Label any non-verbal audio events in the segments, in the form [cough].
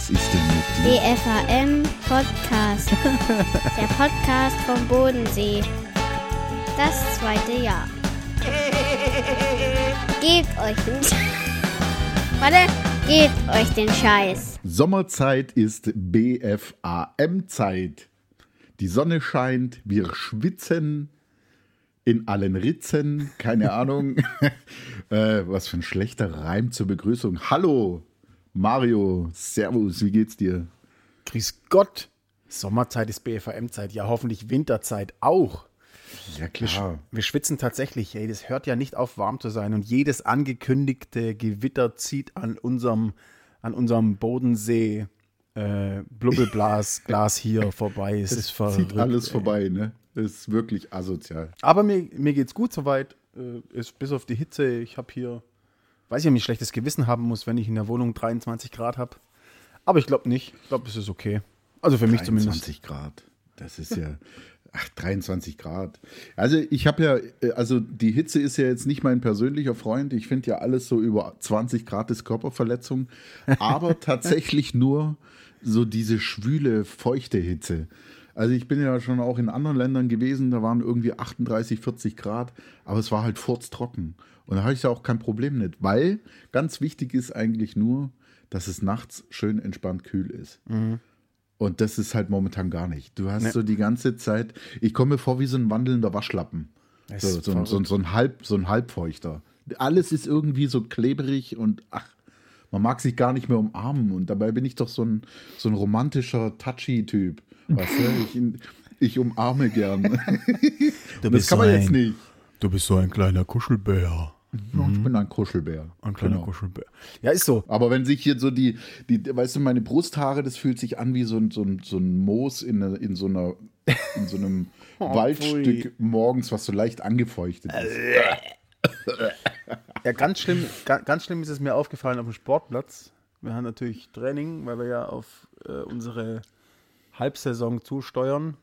Was ist denn mit dir? BFAM Podcast. [laughs] Der Podcast vom Bodensee. Das zweite Jahr. Gebt euch den Warte, gebt euch den Scheiß. Sommerzeit ist BFAM-Zeit. Die Sonne scheint, wir schwitzen in allen Ritzen, keine [laughs] Ahnung. [laughs] äh, was für ein schlechter Reim zur Begrüßung. Hallo, Mario, Servus, wie geht's dir? Grüß Gott. Sommerzeit ist BFAM-Zeit, ja hoffentlich Winterzeit auch. Ja, Wir, sch- wir schwitzen tatsächlich, ey, das hört ja nicht auf, warm zu sein. Und jedes angekündigte Gewitter zieht an unserem, an unserem Bodensee äh, Blubbelblas-Glas [laughs] hier vorbei. Es ist verrückt. Zieht alles ey. vorbei, ne? Ist wirklich asozial. Aber mir, mir geht's gut soweit. Äh, ist bis auf die Hitze. Ich habe hier, weiß ich, ob ich ein schlechtes Gewissen haben muss, wenn ich in der Wohnung 23 Grad habe. Aber ich glaube nicht. Ich glaube, es ist okay. Also für mich zumindest. 23 Grad. Das ist ja. Ach, 23 Grad. Also ich habe ja, äh, also die Hitze ist ja jetzt nicht mein persönlicher Freund. Ich finde ja alles so über 20 Grad ist Körperverletzung. Aber [laughs] tatsächlich nur so diese schwüle, feuchte Hitze. Also ich bin ja schon auch in anderen Ländern gewesen, da waren irgendwie 38, 40 Grad, aber es war halt furztrocken. Und da habe ich ja auch kein Problem mit, weil ganz wichtig ist eigentlich nur, dass es nachts schön entspannt kühl ist. Und das ist halt momentan gar nicht. Du hast Nee. so die ganze Zeit, ich komme mir vor wie so ein wandelnder Waschlappen. So, so, ein- so, so, ein Halb, so ein Halbfeuchter. Alles ist irgendwie so klebrig und ach, man mag sich gar nicht mehr umarmen. Und dabei bin ich doch so ein, so ein romantischer, touchy Typ. Weißt du? ich, ich umarme gern. Du [laughs] das kann man jetzt nicht. Du bist so ein kleiner Kuschelbär. Ja, Ich bin ein Kuschelbär. Ein kleiner Genau. Kuschelbär. Ja, ist so. Aber wenn sich hier so die, die, weißt du, meine Brusthaare, das fühlt sich an wie so ein, so ein, so ein Moos in, einer- in so einer, in so einem [laughs] Oh, Waldstück morgens, was so leicht angefeuchtet ist. Ja, ganz schlimm, ga, ganz schlimm ist es mir aufgefallen auf dem Sportplatz. Wir haben natürlich Training, weil wir ja auf äh, unsere Halbsaison zusteuern.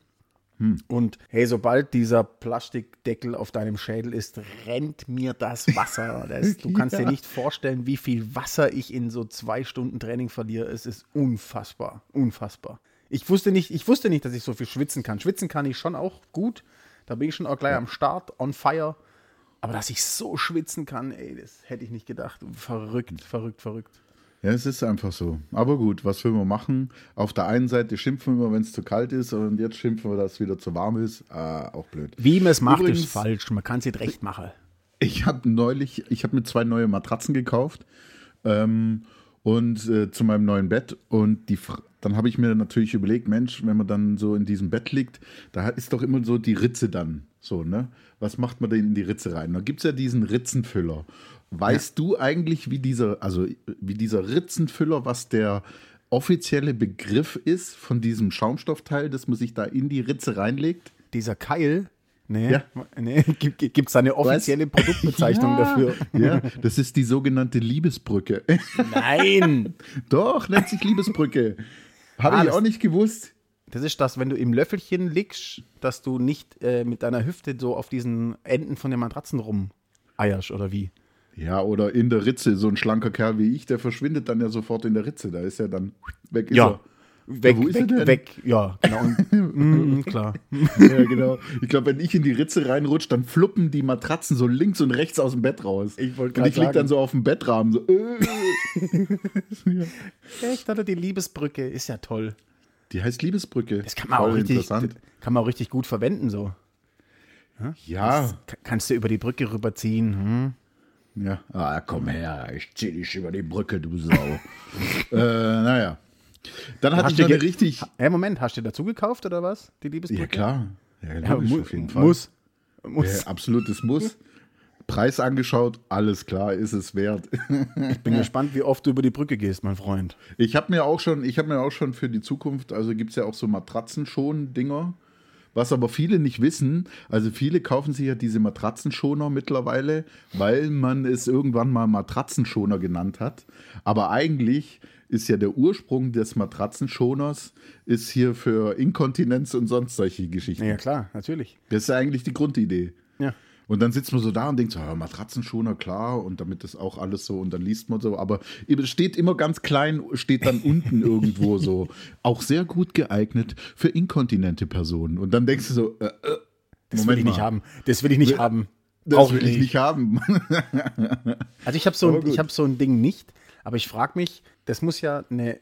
Und hey, sobald dieser Plastikdeckel auf deinem Schädel ist, rennt mir das Wasser. [laughs] Das, du kannst dir Ja. nicht vorstellen, wie viel Wasser ich in so zwei Stunden Training verliere. Es ist unfassbar, unfassbar. Ich wusste nicht, ich wusste nicht, dass ich so viel schwitzen kann. Schwitzen kann ich schon auch gut. Da bin ich schon auch gleich am Start, on fire. Aber dass ich so schwitzen kann, ey, das hätte ich nicht gedacht. Verrückt, verrückt, verrückt. Ja, es ist einfach so. Aber gut, was will man machen? Auf der einen Seite schimpfen wir, wenn es zu kalt ist, und jetzt schimpfen wir, dass es wieder zu warm ist. Ah, auch blöd. Wie man es macht, Übrigens- ist falsch. Man kann es nicht recht machen. Ich habe neulich, ich habe mir zwei neue Matratzen gekauft ähm, und äh, zu meinem neuen Bett und die, dann habe ich mir natürlich überlegt, Mensch, wenn man dann so in diesem Bett liegt, da ist doch immer so die Ritze dann, so ne? Was macht man denn in die Ritze rein? Da gibt es ja diesen Ritzenfüller. Weißt du eigentlich, wie dieser, also wie dieser Ritzenfüller, was der offizielle Begriff ist von diesem Schaumstoffteil, das man sich da in die Ritze reinlegt? Dieser Keil, nee, Ja. nee [laughs] gibt es da eine offizielle Produktbezeichnung Ja. dafür? Ja, das ist die sogenannte Liebesbrücke. [laughs] Nein! Doch, nennt sich Liebesbrücke. Habe Ah, ich auch nicht gewusst. Das ist das, wenn du im Löffelchen liegst, dass du nicht äh, mit deiner Hüfte so auf diesen Enden von den Matratzen rumeierst, oder wie? Ja, oder in der Ritze. So ein schlanker Kerl wie ich, der verschwindet dann ja sofort in der Ritze. Da ist er dann weg. Ist Ja. Weg, er weg, denn? weg. Ja, genau. Und, [laughs] mm, klar. Ja, genau. Ich glaube, wenn ich in die Ritze reinrutsche, dann fluppen die Matratzen so links und rechts aus dem Bett raus. Ich wollte Und grad ich lieg sagen. dann so auf dem Bettrahmen. So, äh. [laughs] Echt, oder die Liebesbrücke ist ja toll. Die heißt Liebesbrücke. Das kann man, Voll auch richtig, kann man auch richtig gut verwenden, so. Ja, Ka- Kannst du über die Brücke rüberziehen. Hm? Ja. Ah, komm her, ich zieh dich über die Brücke, du Sau. [laughs] äh, naja. Dann hatte Hast ich eine richtig. Hey, Moment, hast du dazu gekauft oder was? Die Liebesbrücke? Ja, klar. Ja, Ja, logisch, mu- auf jeden Fall. Muss. Muss. Ja, [laughs] absolutes Muss. Preis angeschaut, alles klar, ist es wert. [laughs] Ich bin gespannt, wie oft du über die Brücke gehst, mein Freund. Ich habe mir auch schon, ich habe mir auch schon für die Zukunft, also gibt es ja auch so Matratzenschonen-Dinger. Was aber viele nicht wissen, also viele kaufen sich ja diese Matratzenschoner mittlerweile, weil man es irgendwann mal Matratzenschoner genannt hat. Aber eigentlich ist ja der Ursprung des Matratzenschoners ist hier für Inkontinenz und sonst solche Geschichten. Ja, klar, natürlich. Das ist ja eigentlich die Grundidee. Ja. Und dann sitzt man so da und denkt so, ja, Matratzenschoner, klar, und damit das auch alles so, und dann liest man so, aber es steht immer ganz klein, steht dann unten [laughs] irgendwo so, auch sehr gut geeignet für inkontinente Personen. Und dann denkst du so, äh, äh, Das Moment will ich nicht mal. haben. Das will ich nicht haben. das Brauch will ich nicht haben. [laughs] Also ich habe so, ein- ich hab so ein Ding nicht, aber ich frage mich, das muss ja eine,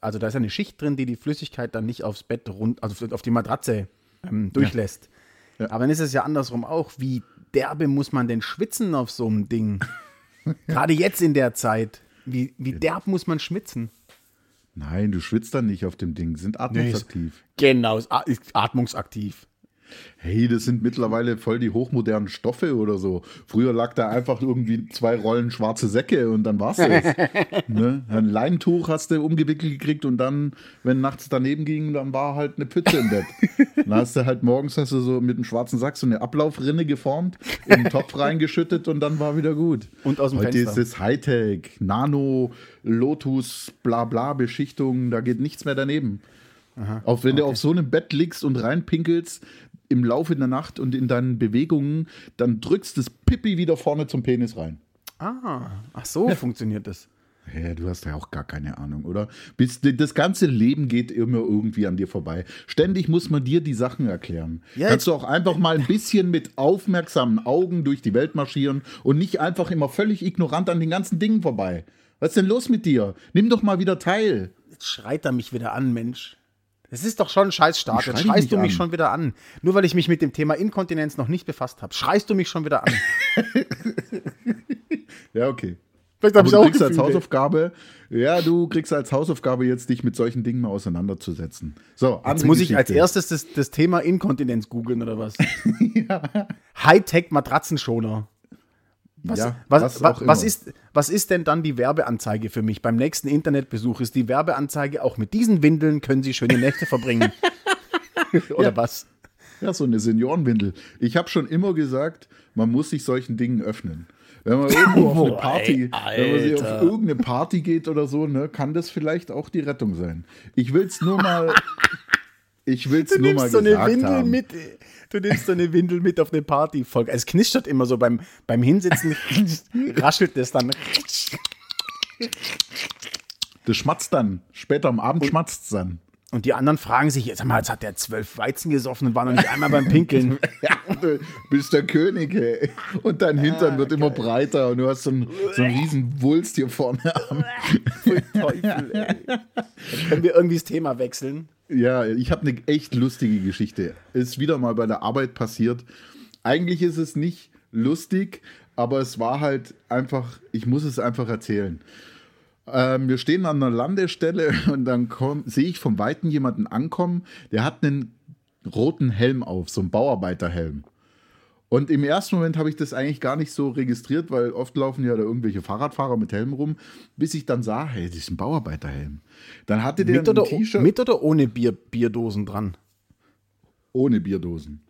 also da ist ja eine Schicht drin, die die Flüssigkeit dann nicht aufs Bett rund, also auf die Matratze ähm, durchlässt. Ja. Aber dann ist es ja andersrum auch. Wie derbe muss man denn schwitzen auf so einem Ding? [laughs] Gerade jetzt in der Zeit. Wie, wie derb muss man schwitzen? Nein, du schwitzt dann nicht auf dem Ding, sind atmungsaktiv. Genau, ist a- ist atmungsaktiv. Hey, das sind mittlerweile voll die hochmodernen Stoffe oder so. Früher lag da einfach irgendwie zwei Rollen schwarze Säcke und dann war's das. [laughs] ne? Ein Leintuch hast du umgewickelt gekriegt und dann, wenn nachts daneben ging, dann war halt eine Pütze im Bett. [laughs] Dann hast du halt morgens hast du so mit einem schwarzen Sack so eine Ablaufrinne geformt, in den Topf reingeschüttet und dann war wieder gut. Und aus dem Heute Fenster. ist es Hightech, Nano, Lotus, bla bla Beschichtung, da geht nichts mehr daneben. Auch wenn du auf so einem Bett liegst und reinpinkelst im Laufe der Nacht und in deinen Bewegungen, dann drückst das Pipi wieder vorne zum Penis rein. Ah, ach so funktioniert das. Ja, du hast ja auch gar keine Ahnung, oder? Bis, das ganze Leben geht immer irgendwie an dir vorbei. Ständig muss man dir die Sachen erklären. Ja, Kannst du auch einfach mal ein bisschen mit aufmerksamen Augen durch die Welt marschieren und nicht einfach immer völlig ignorant an den ganzen Dingen vorbei. Was ist denn los mit dir? Nimm doch mal wieder teil. Jetzt schreit er mich wieder an, Mensch. Das ist doch schon ein Scheißstart. Ich Jetzt schreist du mich an. schon wieder an. Nur weil ich mich mit dem Thema Inkontinenz noch nicht befasst habe. Schreist du mich schon wieder an. [laughs] Ja, okay. Vielleicht Aber du kriegst als Hausaufgabe, ja, du kriegst als Hausaufgabe jetzt dich mit solchen Dingen mal auseinanderzusetzen. So, Jetzt muss ich als Geschichte. erstes das, das Thema Inkontinenz googeln oder was? [laughs] Hightech-Matratzenschoner. Was, Ja, was, was was, ist, was ist denn dann die Werbeanzeige für mich? Beim nächsten Internetbesuch ist die Werbeanzeige, auch mit diesen Windeln können Sie schöne Nächte verbringen. [laughs] oder Ja. was? Ja, so eine Seniorenwindel. Ich habe schon immer gesagt, man muss sich solchen Dingen öffnen. Wenn man irgendwo auf [laughs] eine Party, wenn man auf irgendeine Party geht oder so, ne, kann das vielleicht auch die Rettung sein. Ich will es nur mal, [laughs] ich will es Du nur mal nimmst so eine gesagt Windel haben. mit. Du nimmst so eine Windel mit auf eine Party. Voll, geil. es knistert immer so beim, beim Hinsitzen, [laughs] raschelt das dann. Das schmatzt dann. Später am Abend schmatzt es dann. Und die anderen fragen sich, jetzt, sag mal, jetzt hat der zwölf Weizen gesoffen und war noch nicht einmal beim Pinkeln. [laughs] Ja, du bist der König, ey. Und dein Hintern wird immer breiter und du hast so einen, so einen riesen Wulst hier vorne am. Teufel, ey. Können wir irgendwie das Thema wechseln. Ja, ich habe eine echt lustige Geschichte. Ist wieder mal bei der Arbeit passiert. Eigentlich ist es nicht lustig, aber es war halt einfach, ich muss es einfach erzählen. Ähm, wir stehen an einer Landestelle [laughs] und dann sehe ich vom Weiten jemanden ankommen, der hat einen roten Helm auf, so einen Bauarbeiterhelm. Und im ersten Moment habe ich das eigentlich gar nicht so registriert, weil oft laufen ja da irgendwelche Fahrradfahrer mit Helm rum, bis ich dann sah, hey, das ist ein Bauarbeiterhelm. Dann hatte der Mit oder, ein T-Shirt mit oder ohne Bier, Bierdosen dran? ohne Bierdosen.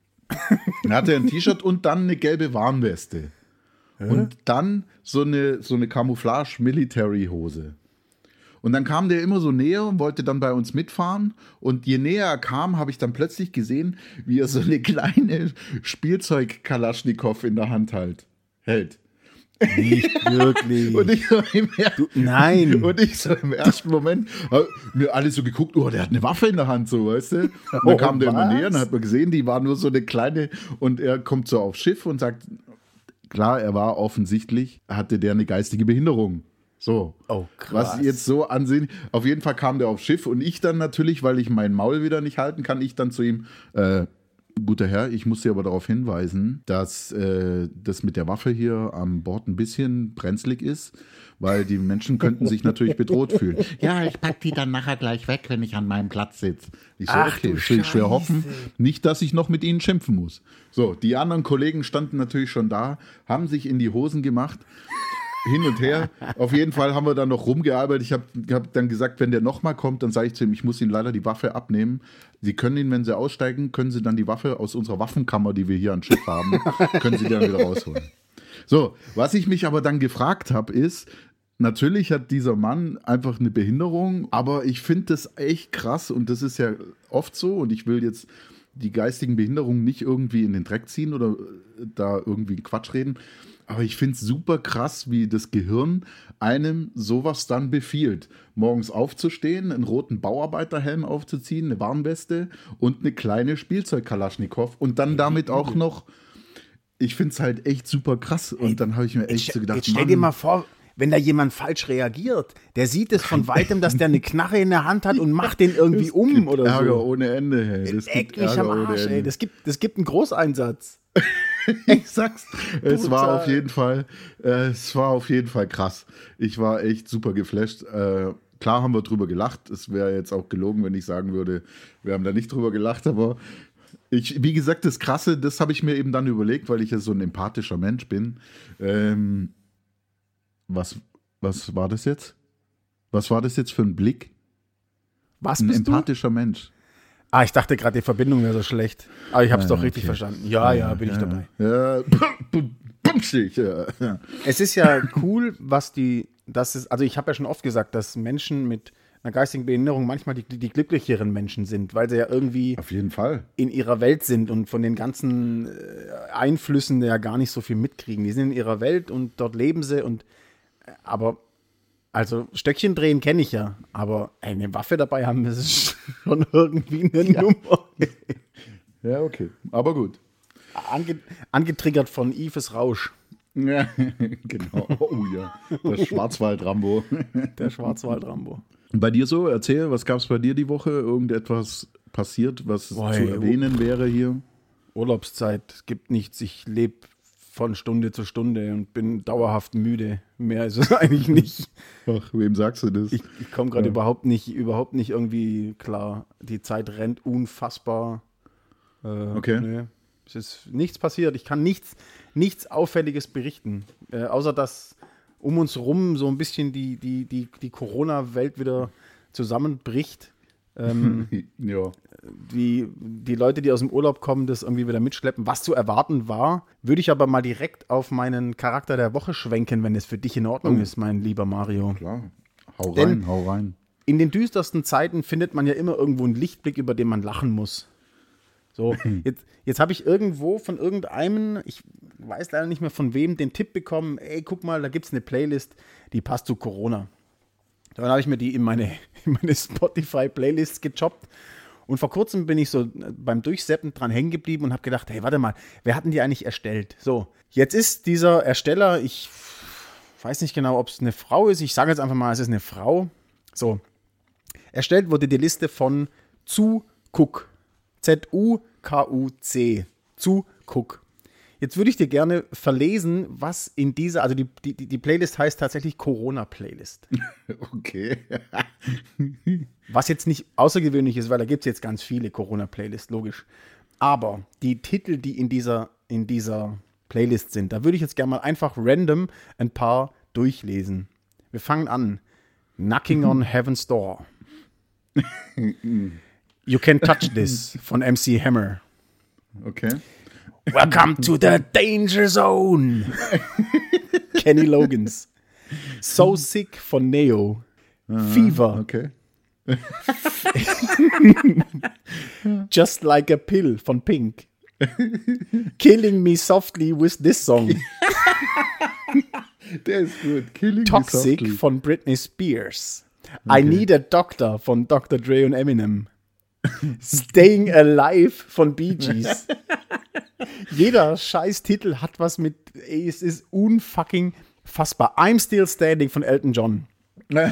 Dann hatte er ein T-Shirt und dann eine gelbe Warnweste. Und dann so eine, so eine Camouflage-Military-Hose. Und dann kam der immer so näher und wollte dann bei uns mitfahren. Und je näher er kam, habe ich dann plötzlich gesehen, wie er so eine [laughs] kleine Spielzeug-Kalaschnikow in der Hand halt, hält. Nicht [laughs] wirklich. Und ich, so im er- nein. Und ich so im ersten Moment, mir alle so geguckt, oh, der hat eine Waffe in der Hand, so, weißt du? Und dann Oh, kam der immer was? näher, dann hat man gesehen, die war nur so eine kleine, und er kommt so aufs Schiff und sagt, klar, er war offensichtlich, hatte der eine geistige Behinderung. So. Oh, krass. Was jetzt so ansehen. Auf jeden Fall kam der aufs Schiff und ich dann natürlich, weil ich mein Maul wieder nicht halten kann, ich dann zu ihm, äh, guter Herr, ich muss Sie aber darauf hinweisen, dass äh, das mit der Waffe hier am Bord ein bisschen brenzlig ist, weil die Menschen könnten sich natürlich bedroht fühlen. [laughs] Ja, ich pack die dann nachher gleich weg, wenn ich an meinem Platz sitze. Ich so, Ach, okay, will ich schwer hoffen. Nicht, dass ich noch mit Ihnen schimpfen muss. So, die anderen Kollegen standen natürlich schon da, haben sich in die Hosen gemacht hin und her. Auf jeden Fall haben wir dann noch rumgearbeitet. Ich habe hab dann gesagt, wenn der nochmal kommt, dann sage ich zu ihm, ich muss ihm leider die Waffe abnehmen. Sie können ihn, wenn Sie aussteigen, können Sie dann die Waffe aus unserer Waffenkammer, die wir hier am Schiff haben, [laughs] können Sie dann wieder rausholen. So, was ich mich aber dann gefragt habe, ist, natürlich hat dieser Mann einfach eine Behinderung, aber ich finde das echt krass und das ist ja oft so und ich will jetzt die geistigen Behinderungen nicht irgendwie in den Dreck ziehen oder äh, da irgendwie Quatsch reden. Aber ich finde es super krass, wie das Gehirn einem sowas dann befiehlt. Morgens aufzustehen, einen roten Bauarbeiterhelm aufzuziehen, eine Warnweste und eine kleine Spielzeug-Kalaschnikow und dann damit auch noch. Ich finde es halt echt super krass. Und dann habe ich mir echt Jetzt, so gedacht, jetzt stell dir mal vor, wenn da jemand falsch reagiert, der sieht es von weitem, dass der eine Knarre in der Hand hat und macht den irgendwie es um oder Ärger so. ohne Ende. Hey. Das Eck gibt mich am Ärger ohne Arsch, ey. Ende. Das gibt, das gibt einen Großeinsatz. [laughs] [laughs] Ich sag's, es war auf jeden Fall, äh, es war auf jeden Fall krass. Ich war echt super geflasht. Äh, klar haben wir drüber gelacht. Es wäre jetzt auch gelogen, wenn ich sagen würde, wir haben da nicht drüber gelacht, aber ich, wie gesagt, das Krasse, das habe ich mir eben dann überlegt, weil ich ja so ein empathischer Mensch bin. Ähm, was, was war das jetzt? Was war das jetzt für ein Blick? Was Ein bist du? empathischer Mensch. Ah, ich dachte gerade, die Verbindung wäre so schlecht. Aber ich habe es Ja, doch richtig okay. verstanden. Ja, ja, bin ich dabei. Ja, bumsig. Ja, ja. Es ist ja cool, was die, das ist, also ich habe ja schon oft gesagt, dass Menschen mit einer geistigen Behinderung manchmal die, die glücklicheren Menschen sind, weil sie ja irgendwie Auf jeden Fall. in ihrer Welt sind und von den ganzen äh, Einflüssen ja gar nicht so viel mitkriegen. Die sind in ihrer Welt und dort leben sie und äh, aber also Stöckchen drehen kenne ich ja, aber eine Waffe dabei haben, das ist [laughs] schon irgendwie eine Nummer. [laughs] Ja, okay. Aber gut. Ange angetriggert von Yves Rausch, Ja, [laughs] genau. Oh ja. Das Schwarzwald-Rambo. der Schwarzwald-Rambo. Bei dir so, erzähl, was gab es bei dir die Woche? Irgendetwas passiert, was Boah, zu erwähnen wäre hier? Urlaubszeit, es gibt nichts. Ich lebe von Stunde zu Stunde und bin dauerhaft müde. Mehr ist es [laughs] eigentlich nicht. Ach, wem sagst du das? Ich, ich komme gerade Ja. überhaupt nicht, überhaupt nicht irgendwie klar. Die Zeit rennt unfassbar. Äh, Okay. nee. Es ist nichts passiert. Ich kann nichts, nichts Auffälliges berichten. Äh, außer dass um uns rum so ein bisschen die, die, die, die Corona-Welt wieder zusammenbricht. Ähm, [laughs] ja. Die, die Leute, die aus dem Urlaub kommen, das irgendwie wieder mitschleppen, was zu erwarten war. Würde ich aber mal direkt auf meinen Charakter der Woche schwenken, wenn es für dich in Ordnung Oh. ist, mein lieber Mario. Klar. Hau Denn- rein, hau rein. In den düstersten Zeiten findet man ja immer irgendwo einen Lichtblick, über den man lachen muss. So, [laughs] jetzt, jetzt habe ich irgendwo von irgendeinem, ich weiß leider nicht mehr von wem, den Tipp bekommen, ey, guck mal, da gibt es eine Playlist, die passt zu Corona. Dann habe ich mir die in meine, [laughs] in meine Spotify-Playlists gechoppt. Und vor kurzem bin ich so beim Durchseppen dran hängen geblieben und habe gedacht, hey, warte mal, wer hat denn die eigentlich erstellt? So, jetzt ist dieser Ersteller, ich weiß nicht genau, ob es eine Frau ist, ich sage jetzt einfach mal, es ist eine Frau. So, erstellt wurde die Liste von Zukuck. Z-U-K-U-C. Zukuck. Jetzt würde ich dir gerne verlesen, was in dieser, also die, die, die Playlist heißt tatsächlich Corona-Playlist. [laughs] Okay. Was jetzt nicht außergewöhnlich ist, weil da gibt es jetzt ganz viele Corona-Playlists, logisch. Aber die Titel, die in dieser, in dieser Playlist sind, da würde ich jetzt gerne mal einfach random ein paar durchlesen. Wir fangen an. Knocking on [laughs] Heaven's Door. You Can Touch This [laughs] von MC Hammer. Okay. Welcome to the Danger Zone. [laughs] Kenny Logans. So Sick von Neo. Fever. Uh, okay. [laughs] Just Like a Pill von Pink. Killing Me Softly with This Song. Der ist gut. Killing Me Toxic Softly. von Britney Spears. I Need a Doctor von Dr. Dre und Eminem. Staying Alive von Bee Gees. [laughs] Jeder scheiß Titel hat was mit, ey, es ist unfucking fassbar. I'm Still Standing von Elton John. [laughs] ja,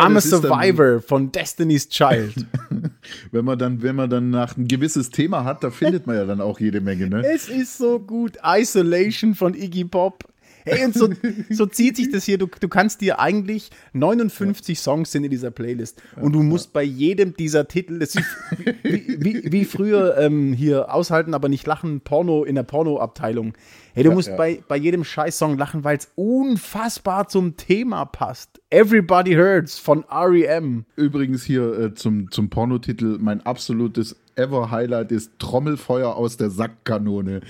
I'm a ist dann- Survivor von Destiny's Child. [laughs] Wenn man dann, wenn man dann nach ein gewisses Thema hat, da findet man ja dann auch jede Menge, ne? Es ist so gut. Isolation von Iggy Pop. Hey, und so, [laughs] so zieht sich das hier. Du, du kannst dir eigentlich 59 Songs sind in dieser Playlist. Und du musst bei jedem dieser Titel, das ist [laughs] wie, wie, wie früher ähm, hier aushalten, aber nicht lachen, Porno in der Pornoabteilung. Hey, du musst ja. Bei, bei jedem Scheiß-Song lachen, weil es unfassbar zum Thema passt. Everybody Hurts von REM. Übrigens hier äh, zum, zum Pornotitel, mein absolutes Ever-Highlight ist Trommelfeuer aus der Sackkanone.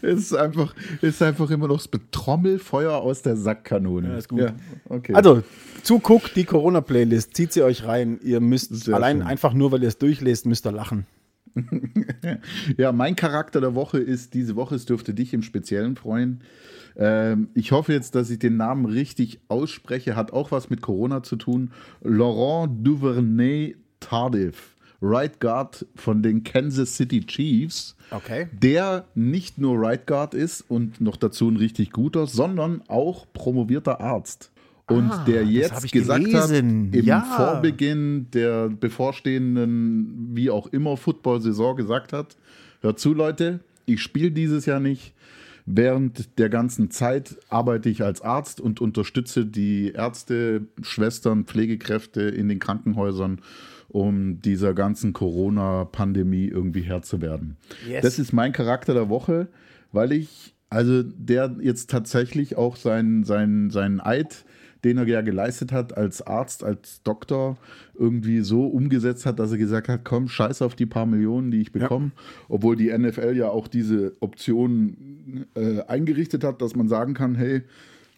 es [laughs] ist einfach, ist einfach immer noch das Trommelfeuer aus der Sackkanone. Ja, ist gut. okay. Also, zuguckt die Corona-Playlist, zieht sie euch rein. Ihr müsst Sehr allein schön. einfach nur, weil ihr es durchlest, müsst ihr lachen. [laughs] Ja, mein Charakter der Woche ist diese Woche, es dürfte dich im Speziellen freuen. Ähm, ich hoffe jetzt, dass ich den Namen richtig ausspreche. Hat auch was mit Corona zu tun. Laurent Duvernay Tardif, Right Guard von den Kansas City Chiefs. Okay. Der nicht nur Right Guard ist und noch dazu ein richtig guter, sondern auch promovierter Arzt. Und Ah, der jetzt gesagt gelesen. hat, im Ja. Vorbeginn der bevorstehenden, wie auch immer, Football-Saison gesagt hat, hört zu Leute, ich spiele dieses Jahr nicht. Während der ganzen Zeit arbeite ich als Arzt und unterstütze die Ärzte, Schwestern, Pflegekräfte in den Krankenhäusern, um dieser ganzen Corona-Pandemie irgendwie Herr zu werden. Yes. Das ist mein Charakter der Woche, weil ich, also der jetzt tatsächlich auch seinen sein, seinen Eid, den er ja geleistet hat als Arzt, als Doktor, irgendwie so umgesetzt hat, dass er gesagt hat, komm, scheiß auf die paar Millionen, die ich bekomme. Obwohl die NFL ja auch diese Option äh, eingerichtet hat, dass man sagen kann, hey,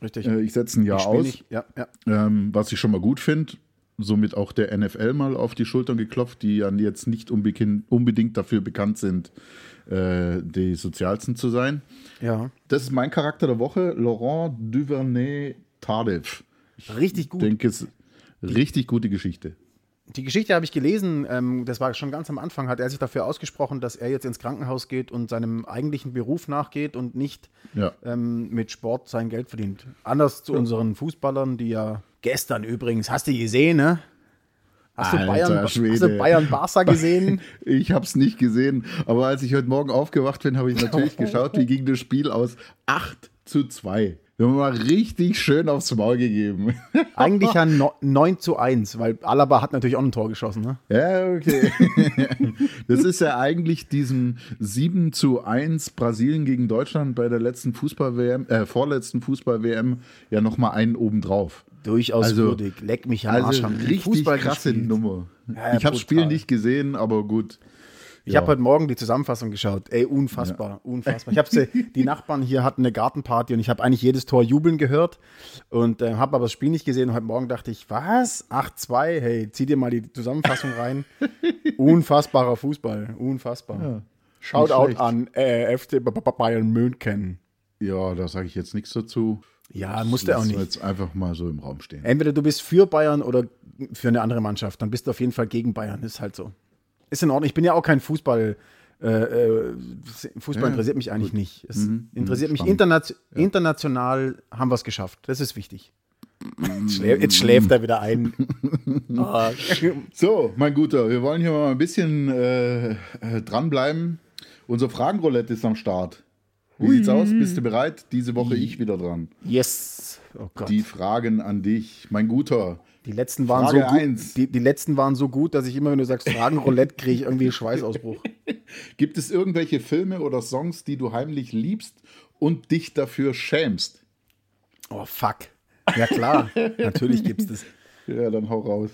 äh, ich setze ein Jahr Spiel aus. Ja, ja. Ähm, was ich schon mal gut finde, somit auch der NFL mal auf die Schultern geklopft, die ja jetzt nicht unbedingt dafür bekannt sind, äh, die sozialsten zu sein. ja. Das ist mein Charakter der Woche, Laurent Duvernay Tardif. Richtig gut. Ich denke, es ist eine richtig gute Geschichte. Die Geschichte habe ich gelesen, ähm, das war schon ganz am Anfang, hat er sich dafür ausgesprochen, dass er jetzt ins Krankenhaus geht und seinem eigentlichen Beruf nachgeht und nicht Ja. ähm, mit Sport sein Geld verdient. Anders zu unseren Fußballern, die ja gestern übrigens, hast du gesehen, ne? Hast du Alter Bayern, hast Schwede. du Bayern Barca gesehen? [laughs] Ich habe es nicht gesehen, aber als ich heute Morgen aufgewacht bin, habe ich natürlich [laughs] geschaut, wie ging das Spiel aus. 8 zu 2. Wir haben mal richtig schön aufs Maul gegeben. [laughs] Eigentlich ja no, 9 zu 1, weil Alaba hat natürlich auch ein Tor geschossen, ne? Ja, okay. [laughs] Das ist ja eigentlich diesem 7 zu 1 Brasilien gegen Deutschland bei der letzten Fußball-WM, äh, vorletzten Fußball-WM ja nochmal einen obendrauf. Durchaus Also- würdig. Leck mich am Arsch. Also haben die richtig Fußball krasse gespielt. Nummer. Ja, ja, ich habe das Spiel nicht gesehen, aber gut. Ich Ja. habe heute Morgen die Zusammenfassung geschaut. Ey, unfassbar, unfassbar. Ich habe sie, die Nachbarn hier hatten eine Gartenparty und ich habe eigentlich jedes Tor jubeln gehört und äh, habe aber das Spiel nicht gesehen. Und heute Morgen dachte ich, was? 8-2? Hey, zieh dir mal die Zusammenfassung rein. [laughs] Unfassbarer Fußball, unfassbar. Shoutout schlecht. an äh, FC Bayern München. Ja, da sage ich jetzt nichts dazu. Ja, musste auch nicht. jetzt einfach mal so im Raum stehen. Entweder du bist für Bayern oder für eine andere Mannschaft. Dann bist du auf jeden Fall gegen Bayern. Ist halt so. Ist in Ordnung. Ich bin ja auch kein Fußball. Äh, äh, Fußball Ja, interessiert mich eigentlich nicht. Es Mhm, interessiert mhm, mich spannend. internation international haben wir es geschafft. Das ist wichtig. Mhm. Jetzt, schlä jetzt schläft er wieder ein. [laughs] Ah. So, mein Guter, wir wollen hier mal ein bisschen äh, äh, dranbleiben. Unser Fragenroulette ist am Start. Wie sieht's aus? Bist du bereit? Diese Woche ich wieder dran. yes. Oh Die, Fragen an dich, mein Guter. Letzten waren Frage so gut. eins. Die, die letzten waren so gut, dass ich immer, wenn du sagst Fragenroulette, kriege ich irgendwie Schweißausbruch. [laughs] Gibt es irgendwelche Filme oder Songs, die du heimlich liebst und dich dafür schämst? Oh fuck. Ja klar, [laughs] natürlich gibt's das. Ja, dann hau raus.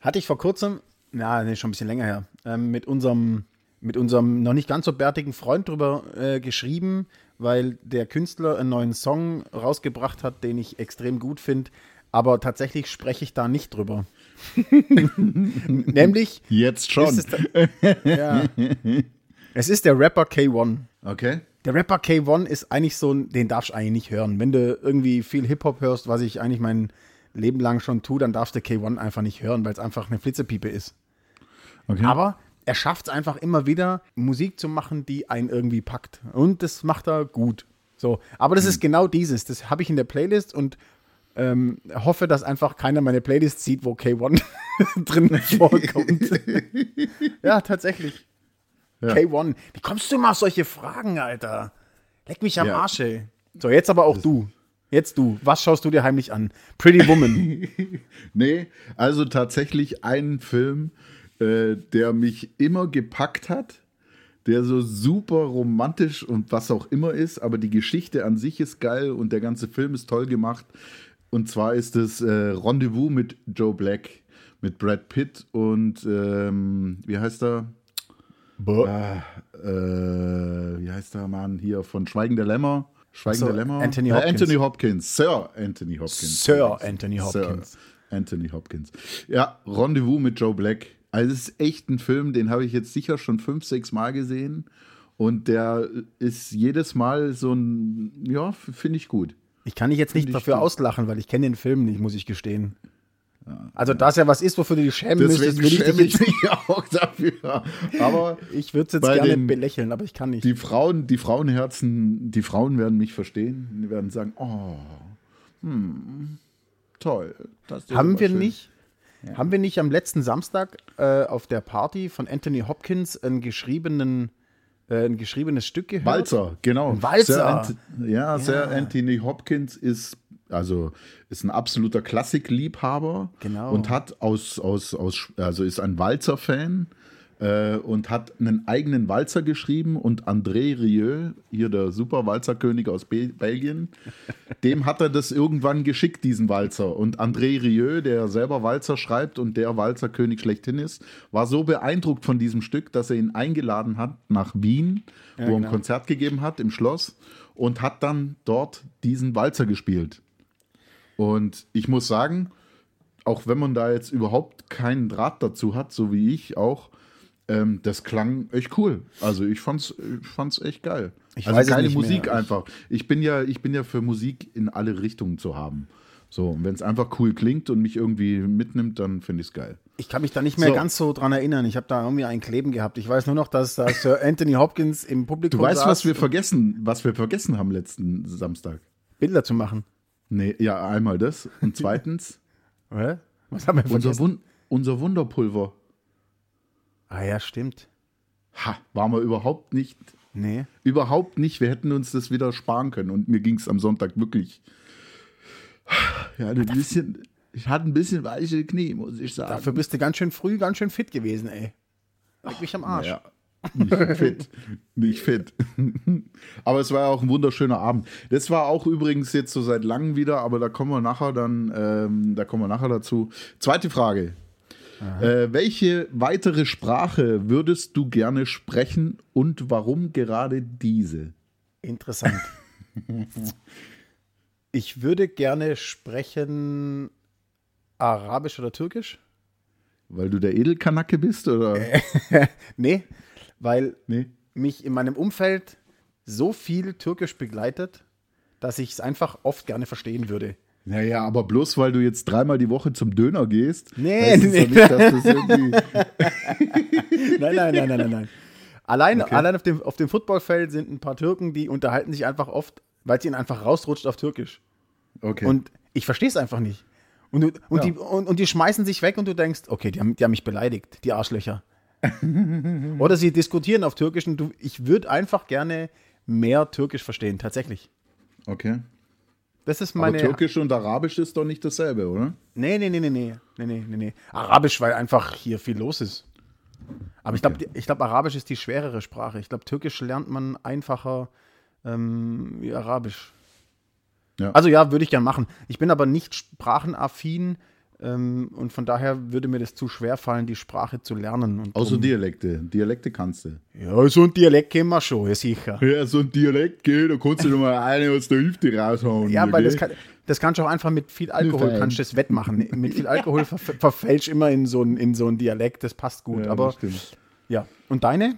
Hatte ich vor kurzem, na, nee, schon ein bisschen länger her, ähm, mit unserem mit unserem noch nicht ganz so bärtigen Freund drüber äh, geschrieben, weil der Künstler einen neuen Song rausgebracht hat, den ich extrem gut finde. Aber tatsächlich spreche ich da nicht drüber. [laughs] Nämlich Jetzt schon. es, ja, es ist der Rapper K1. Okay. Der Rapper K1 ist eigentlich so ein, den darfst du eigentlich nicht hören. Wenn du irgendwie viel Hip-Hop hörst, was ich eigentlich mein Leben lang schon tue, dann darfst du K1 einfach nicht hören, weil es einfach eine Flitzepiepe ist. okay. Aber er schafft es einfach immer wieder, Musik zu machen, die einen irgendwie packt. Und das macht er gut. So, aber das ist genau dieses. Das habe ich in der Playlist und ähm, hoffe, dass einfach keiner meine Playlist sieht, wo K1 [laughs] drin vorkommt. [laughs] ja, tatsächlich. K1. Wie kommst du immer auf solche Fragen, Alter? Leck mich am Ja. Arsch, ey. So, jetzt aber auch du. Jetzt du. Was schaust du dir heimlich an? Pretty Woman. [laughs] Nee, also tatsächlich ein Film, äh, der mich immer gepackt hat, der so super romantisch und was auch immer ist, aber die Geschichte an sich ist geil und der ganze Film ist toll gemacht. Und zwar ist es äh, Rendezvous mit Joe Black, mit Brad Pitt und ähm, wie heißt er? Ah, äh, wie heißt der Mann hier von Schweigen der Lämmer? Schweigen So, der Lämmer? Anthony Äh, Hopkins. Anthony Hopkins. Sir Anthony Hopkins. Sir Anthony Hopkins. Sir Anthony Hopkins. Ja, Rendezvous mit Joe Black. Also es ist echt ein Film, den habe ich jetzt sicher schon fünf, sechs Mal gesehen. Und der ist jedes Mal so ein, ja, finde ich gut. Ich kann dich jetzt nicht ich dafür gut. auslachen, weil ich kenne den Film nicht, muss ich gestehen. Also, da es ja was ist, wofür du dich schämen müsstest, Deswegen ich schäme dich ich jetzt, mich [laughs] auch dafür. Aber [laughs] ich würde es jetzt gerne den- belächeln, aber ich kann nicht. die Frauen, die Frauenherzen, die Frauen werden mich verstehen. Die werden sagen, oh, hm, toll. Haben wir schön. nicht, haben wir nicht am letzten Samstag äh, auf der Party von Anthony Hopkins einen geschriebenen, äh, ein geschriebenes Stück gehört? Walzer, genau. Ein Walzer. Sir ja, Sir Anthony Hopkins ist also ist ein absoluter Klassikliebhaber Genau. und hat aus, aus, aus also ist ein Walzer-Fan äh, und hat einen eigenen Walzer geschrieben und André Rieu, hier der Super-Walzerkönig aus Be Belgien, [laughs] dem hat er das irgendwann geschickt, diesen Walzer. Und André Rieu, der selber Walzer schreibt und der Walzerkönig schlechthin ist, war so beeindruckt von diesem Stück, dass er ihn eingeladen hat nach Wien, wo er ein. Konzert gegeben hat im Schloss und hat dann dort diesen Walzer gespielt. Und ich muss sagen, auch wenn man da jetzt überhaupt keinen Draht dazu hat, so wie ich auch, ähm, das klang echt cool. Also ich fand's, ich fand's echt geil. Ich also weiß es keine nicht Musik mehr. einfach. Ich bin ja, ich bin ja für Musik in alle Richtungen zu haben. So, und wenn es einfach cool klingt und mich irgendwie mitnimmt, dann finde ich es geil. Ich kann mich da nicht mehr So. ganz so dran erinnern. Ich habe da irgendwie ein Kleben gehabt. Ich weiß nur noch, dass da Sir Anthony Hopkins im Publikum Du weißt, saß, was wir vergessen, was wir vergessen haben letzten Samstag? Bilder zu machen. Nee, ja, einmal das. Und zweitens, [laughs] Hä? Was haben wir unser, vergessen? Wun unser Wunderpulver. Ah ja, stimmt. Ha, waren wir überhaupt nicht Nee. Überhaupt nicht. Wir hätten uns das wieder sparen können. Und mir ging es am Sonntag wirklich. Ja, ein bisschen. Ich hatte ein bisschen weiche Knie, muss ich sagen. Dafür bist du ganz schön früh, ganz schön fit gewesen, ey. Leg mich am Arsch. Ja, nicht fit. nicht fit. [laughs] aber es war ja auch ein wunderschöner Abend. Das war auch übrigens jetzt so seit langem wieder, aber da kommen wir nachher dann, ähm, da kommen wir nachher dazu. Zweite Frage. Äh, welche weitere Sprache würdest du gerne sprechen und warum gerade diese? Interessant. [laughs] ich würde gerne sprechen Arabisch oder Türkisch. Weil du der Edelkanacke bist oder? [laughs] Nee, weil Nee. mich in meinem Umfeld so viel Türkisch begleitet, dass ich es einfach oft gerne verstehen würde. Naja, aber bloß weil du jetzt dreimal die Woche zum Döner gehst, Nee, nee. nicht, [laughs] nein, nein, nein, nein, nein. Allein, Okay. allein auf, dem, auf dem Footballfeld sind ein paar Türken, die unterhalten sich einfach oft, weil es ihnen einfach rausrutscht auf Türkisch. Okay. Und ich verstehe es einfach nicht. Und, du, und, Ja. die, und, und die schmeißen sich weg und du denkst, okay, die haben, die haben mich beleidigt, die Arschlöcher. [laughs] Oder sie diskutieren auf Türkisch und du, ich würde einfach gerne mehr Türkisch verstehen, tatsächlich. okay. Das ist meine. Aber Türkisch und Arabisch ist doch nicht dasselbe, oder? Nee, nee, nee, nee, nee. nee, nee, nee. Arabisch, weil einfach hier viel los ist. Aber ich glaube, ich glaub, Arabisch ist die schwerere Sprache. Ich glaube, Türkisch lernt man einfacher ähm, wie Arabisch. Ja. Also ja, würde ich gern machen. Ich bin aber nicht sprachenaffin ähm, und von daher würde mir das zu schwer fallen, die Sprache zu lernen. Und Außer drum- Dialekte. Dialekte kannst du. Ja, so ein Dialekt kennen wir schon, ja sicher. Ja, so ein Dialekt geht, da kannst du noch mal eine aus der Hüfte raushauen. Ja, weil das kann, das kannst du auch einfach mit viel Alkohol Fein. kannst du das wettmachen. Mit viel Alkohol ver verfälscht immer in so ein, in so Dialekt, das passt gut. Ja, aber ja. Und deine?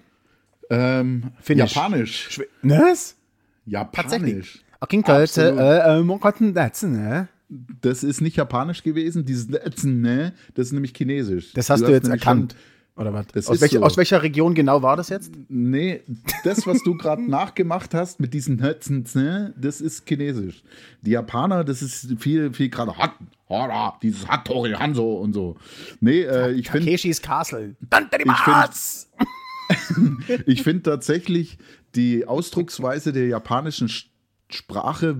Ähm, Finnisch. Japanisch. Schwe- Was? Japanisch. Tatsächlich. Okay, Leute, äh, äh, man kann das, ne? Das ist nicht japanisch gewesen. Dieses ne? Das ist nämlich chinesisch. Das hast du, hast jetzt erkannt. Oder was? Aus, ist welcher- so. aus welcher Region genau war das jetzt? Nee, das, was du gerade [laughs] nachgemacht hast mit diesen Hötzen, ne, das ist chinesisch. Die Japaner, das ist viel, viel gerade Hat, Hara, dieses Hattori Hanzo und so. Nee, äh, ich finde Takeshis Castle. Dante Ich find- [laughs] ich find tatsächlich die Ausdrucksweise der japanischen Sch- Sprache,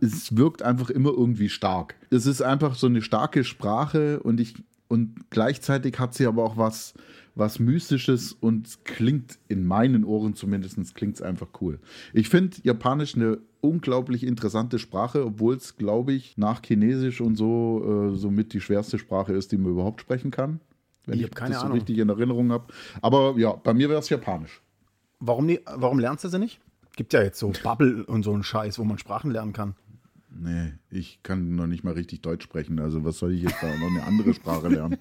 es wirkt einfach immer irgendwie stark. Es ist einfach so eine starke Sprache und ich und gleichzeitig hat sie aber auch was, was Mystisches und klingt in meinen Ohren zumindest klingt es einfach cool. Ich finde Japanisch eine unglaublich interessante Sprache, obwohl es, glaube ich, nach Chinesisch und so äh, somit die schwerste Sprache ist, die man überhaupt sprechen kann. Wenn Ich ich, das so Ahnung. richtig in Erinnerung habe. Aber ja, bei mir wäre es Japanisch. Warum, nie, warum lernst du sie nicht? Gibt ja jetzt so Bubble und so einen Scheiß, wo man Sprachen lernen kann. Nee, ich kann noch nicht mal richtig Deutsch sprechen. Also was soll ich jetzt da noch eine andere Sprache lernen?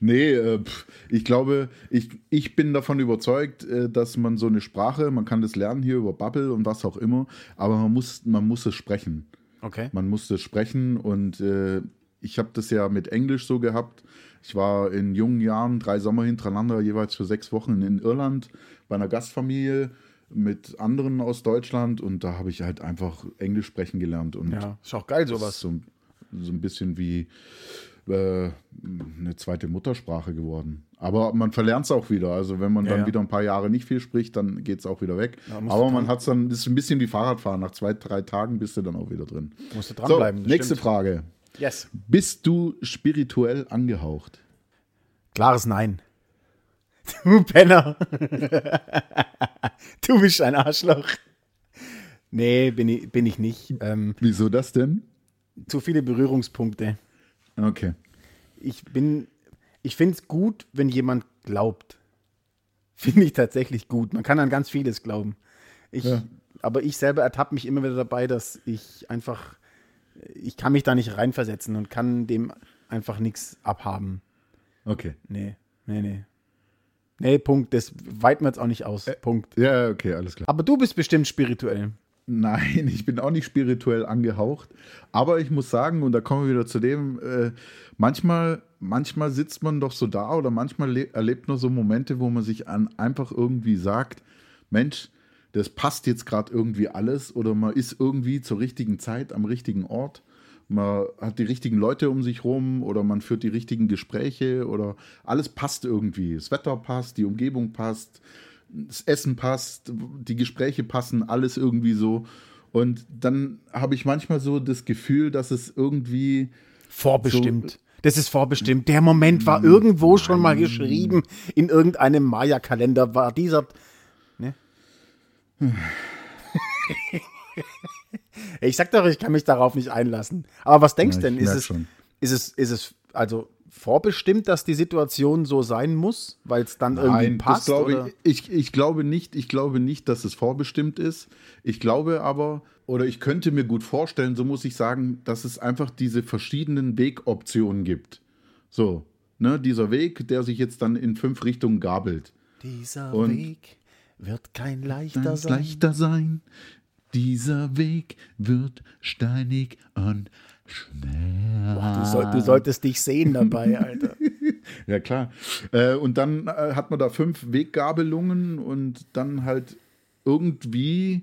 Nee, äh, ich glaube, ich, ich bin davon überzeugt, äh, dass man so eine Sprache, man kann das lernen hier über Bubble und was auch immer, aber man muss, man muss es sprechen. Okay. Man musste sprechen und äh, ich habe das ja mit Englisch so gehabt. Ich war in jungen Jahren drei Sommer hintereinander jeweils für sechs Wochen in Irland bei einer Gastfamilie mit anderen aus Deutschland und da habe ich halt einfach Englisch sprechen gelernt und Ja, ist auch geil sowas. so, so ein bisschen wie äh, eine zweite Muttersprache geworden. Aber man verlernt es auch wieder. Also wenn man Ja, dann ja. wieder ein paar Jahre nicht viel spricht, dann geht es auch wieder weg. Ja, Aber man hat es dann, das ist ein bisschen wie Fahrradfahren. Nach zwei, drei Tagen bist du dann auch wieder drin. Musst du So, dranbleiben. das nächste stimmt. Frage. Yes. Bist du spirituell angehaucht? Klares Nein. Du Penner. [laughs] du bist ein Arschloch. Nee, bin ich, bin ich nicht. Ähm, Wieso das denn? zu viele Berührungspunkte. Okay. Ich bin, ich finde es gut, wenn jemand glaubt. Finde ich tatsächlich gut. Man kann an ganz vieles glauben. Ich, Ja. Aber ich selber ertappe mich immer wieder dabei, dass ich einfach, ich kann mich da nicht reinversetzen und kann dem einfach nichts abhaben. Okay. Nee, nee, nee. Nee, Punkt. Das weiten wir jetzt auch nicht aus. Punkt. Ja, okay, alles klar. Aber du bist bestimmt spirituell. Nein, ich bin auch nicht spirituell angehaucht. Aber ich muss sagen, und da kommen wir wieder zu dem, äh, manchmal, manchmal sitzt man doch so da oder manchmal le- erlebt man so Momente, wo man sich an, einfach irgendwie sagt, Mensch, das passt jetzt gerade irgendwie alles oder man ist irgendwie zur richtigen Zeit am richtigen Ort. Man hat die richtigen Leute um sich rum oder man führt die richtigen Gespräche oder alles passt irgendwie. Das Wetter passt, die Umgebung passt, das Essen passt, die Gespräche passen, alles irgendwie so. Und dann habe ich manchmal so das Gefühl, dass es irgendwie Vorbestimmt. Das ist vorbestimmt. Der Moment war irgendwo schon mal geschrieben. In irgendeinem Maya-Kalender war dieser. Ne? [laughs] [laughs] ich sag doch, ich kann mich darauf nicht einlassen. Aber was denkst Ja, du ich denn? Ist es, schon. ist, es, ist es also vorbestimmt, dass die Situation so sein muss, weil es dann irgendwie Nein, passt? das glaube ich, ich, ich glaube nicht, ich glaube nicht, dass es vorbestimmt ist. Ich glaube aber, oder ich könnte mir gut vorstellen, so muss ich sagen, dass es einfach diese verschiedenen Wegoptionen gibt. So, ne, dieser Weg, der sich jetzt dann in fünf Richtungen gabelt. Dieser Und- Weg wird kein leichter sein. leichter sein. Dieser Weg wird steinig und schwer. Du, soll, du solltest dich sehen dabei, [laughs] Alter. Ja, klar. Äh, und dann äh, hat man da fünf Weggabelungen und dann halt irgendwie,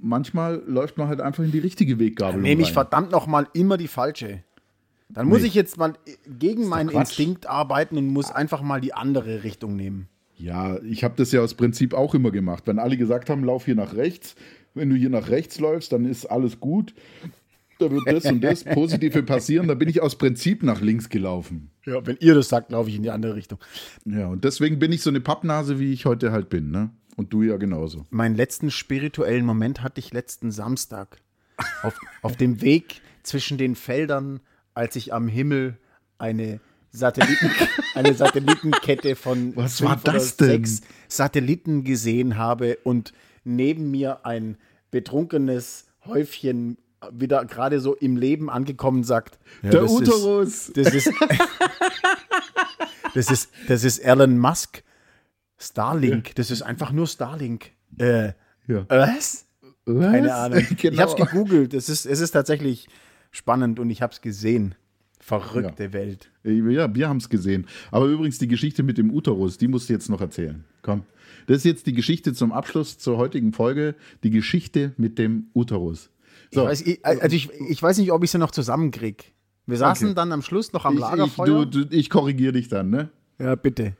manchmal läuft man halt einfach in die richtige Weggabelung. Nehme ich rein. verdammt noch mal immer die falsche. Dann muss Nee. ich jetzt mal gegen meinen Quatsch. Instinkt arbeiten und muss einfach mal die andere Richtung nehmen. Ja, ich habe das ja aus Prinzip auch immer gemacht. Wenn alle gesagt haben, lauf hier nach rechts, wenn du hier nach rechts läufst, dann ist alles gut. Da wird das und das Positive [laughs] passieren. Da bin ich aus Prinzip nach links gelaufen. Ja, wenn ihr das sagt, laufe ich in die andere Richtung. Ja, und deswegen bin ich so eine Pappnase, wie ich heute halt bin. Ne? Und du ja genauso. Meinen letzten spirituellen Moment hatte ich letzten Samstag. Auf, auf dem Weg zwischen den Feldern, als ich am Himmel eine, Satelliten, [laughs] eine Satellitenkette von Was fünf war oder das denn? sechs Satelliten gesehen habe und neben mir ein betrunkenes Häufchen wieder gerade so im Leben angekommen sagt. ja, Der das ist- Uterus. Das ist, das ist, das ist Elon Musk. Starlink. Das ist einfach nur Starlink. Äh, Ja. was? Keine Was? Ahnung. Ich genau. habe es gegoogelt. Es ist, es ist tatsächlich spannend und ich habe es gesehen. Verrückte Welt. Ja, wir haben es gesehen. Aber übrigens die Geschichte mit dem Uterus, die musst du jetzt noch erzählen. Komm. Das ist jetzt die Geschichte zum Abschluss zur heutigen Folge. Die Geschichte mit dem Uterus. So, Ich, weiß, ich, also ich, ich weiß nicht, ob ich sie noch zusammenkriege. Wir saßen Okay. dann am Schluss noch am ich, ich, Lagerfeuer. du, du, ich korrigiere dich dann, ne? Ja, bitte.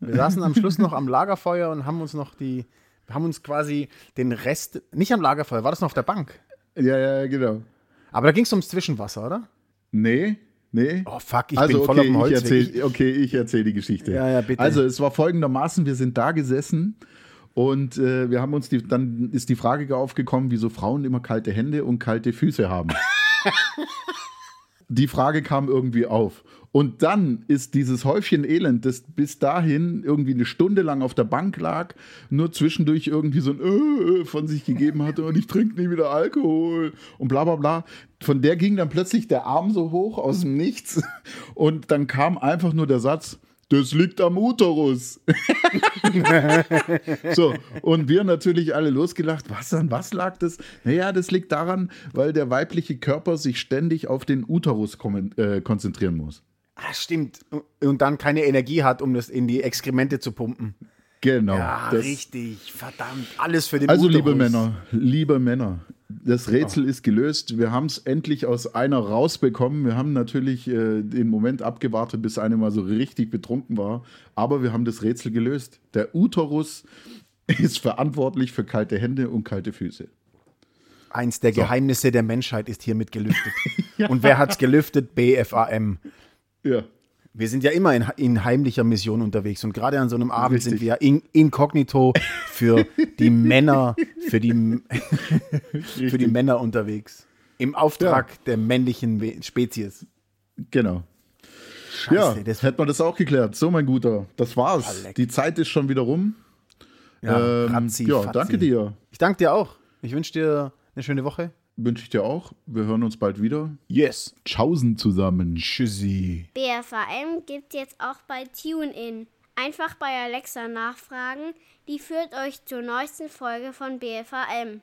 Wir saßen am Schluss noch am Lagerfeuer und haben uns noch die, haben uns quasi den Rest, nicht am Lagerfeuer, war das noch auf der Bank? Ja, ja, genau. Aber da ging es ums Zwischenwasser, oder? Nee, Nee? Oh fuck, ich also, bin voll okay, auf dem ich Holzweg. erzähl, okay, ich erzähle die Geschichte. Ja, ja, bitte. Also, es war folgendermaßen: Wir sind da gesessen und äh, wir haben uns die, dann ist die Frage aufgekommen, wieso Frauen immer kalte Hände und kalte Füße haben. [laughs] die Frage kam irgendwie auf. Und dann ist dieses Häufchen Elend, das bis dahin irgendwie eine Stunde lang auf der Bank lag, nur zwischendurch irgendwie so ein äh, von sich gegeben hatte und ich trinke nie wieder Alkohol und bla bla bla. Von der ging dann plötzlich der Arm so hoch aus dem Nichts [laughs] und dann kam einfach nur der Satz, das liegt am Uterus. [laughs] so, und wir natürlich alle losgelacht. Was an was lag das? Naja, das liegt daran, weil der weibliche Körper sich ständig auf den Uterus äh, konzentrieren muss. Ah, stimmt. Und dann keine Energie hat, um das in die Exkremente zu pumpen. Genau. Ja, richtig. Verdammt. Alles für den also, Uterus. liebe Männer, liebe Männer, das Rätsel ist gelöst. Wir haben es endlich aus einer rausbekommen. Wir haben natürlich äh, den Moment abgewartet, bis eine mal so richtig betrunken war. Aber wir haben das Rätsel gelöst. Der Uterus [laughs] ist verantwortlich für kalte Hände und kalte Füße. Eins der Geheimnisse der Menschheit ist hiermit gelüftet. [laughs] Und wer hat's gelüftet? BFAM. Ja. Wir sind ja immer in, in heimlicher Mission unterwegs und gerade an so einem Abend Richtig. sind wir in, inkognito für die [laughs] Männer, für die, für die Männer unterwegs. Im Auftrag der männlichen Spezies. Genau. Scheiße, ja, das hätten wir das auch geklärt. So, mein Guter, das war's. leck. Die Zeit ist schon wieder rum. ja, Ähm, Ratzi, ja, Fatzi. danke dir. Ich danke dir auch. Ich wünsche dir eine schöne Woche. Wünsche ich dir auch. Wir hören uns bald wieder. Yes. Tschaußen zusammen. Tschüssi. BFAM gibt's jetzt auch bei TuneIn. Einfach bei Alexa nachfragen, die führt euch zur neuesten Folge von BFAM.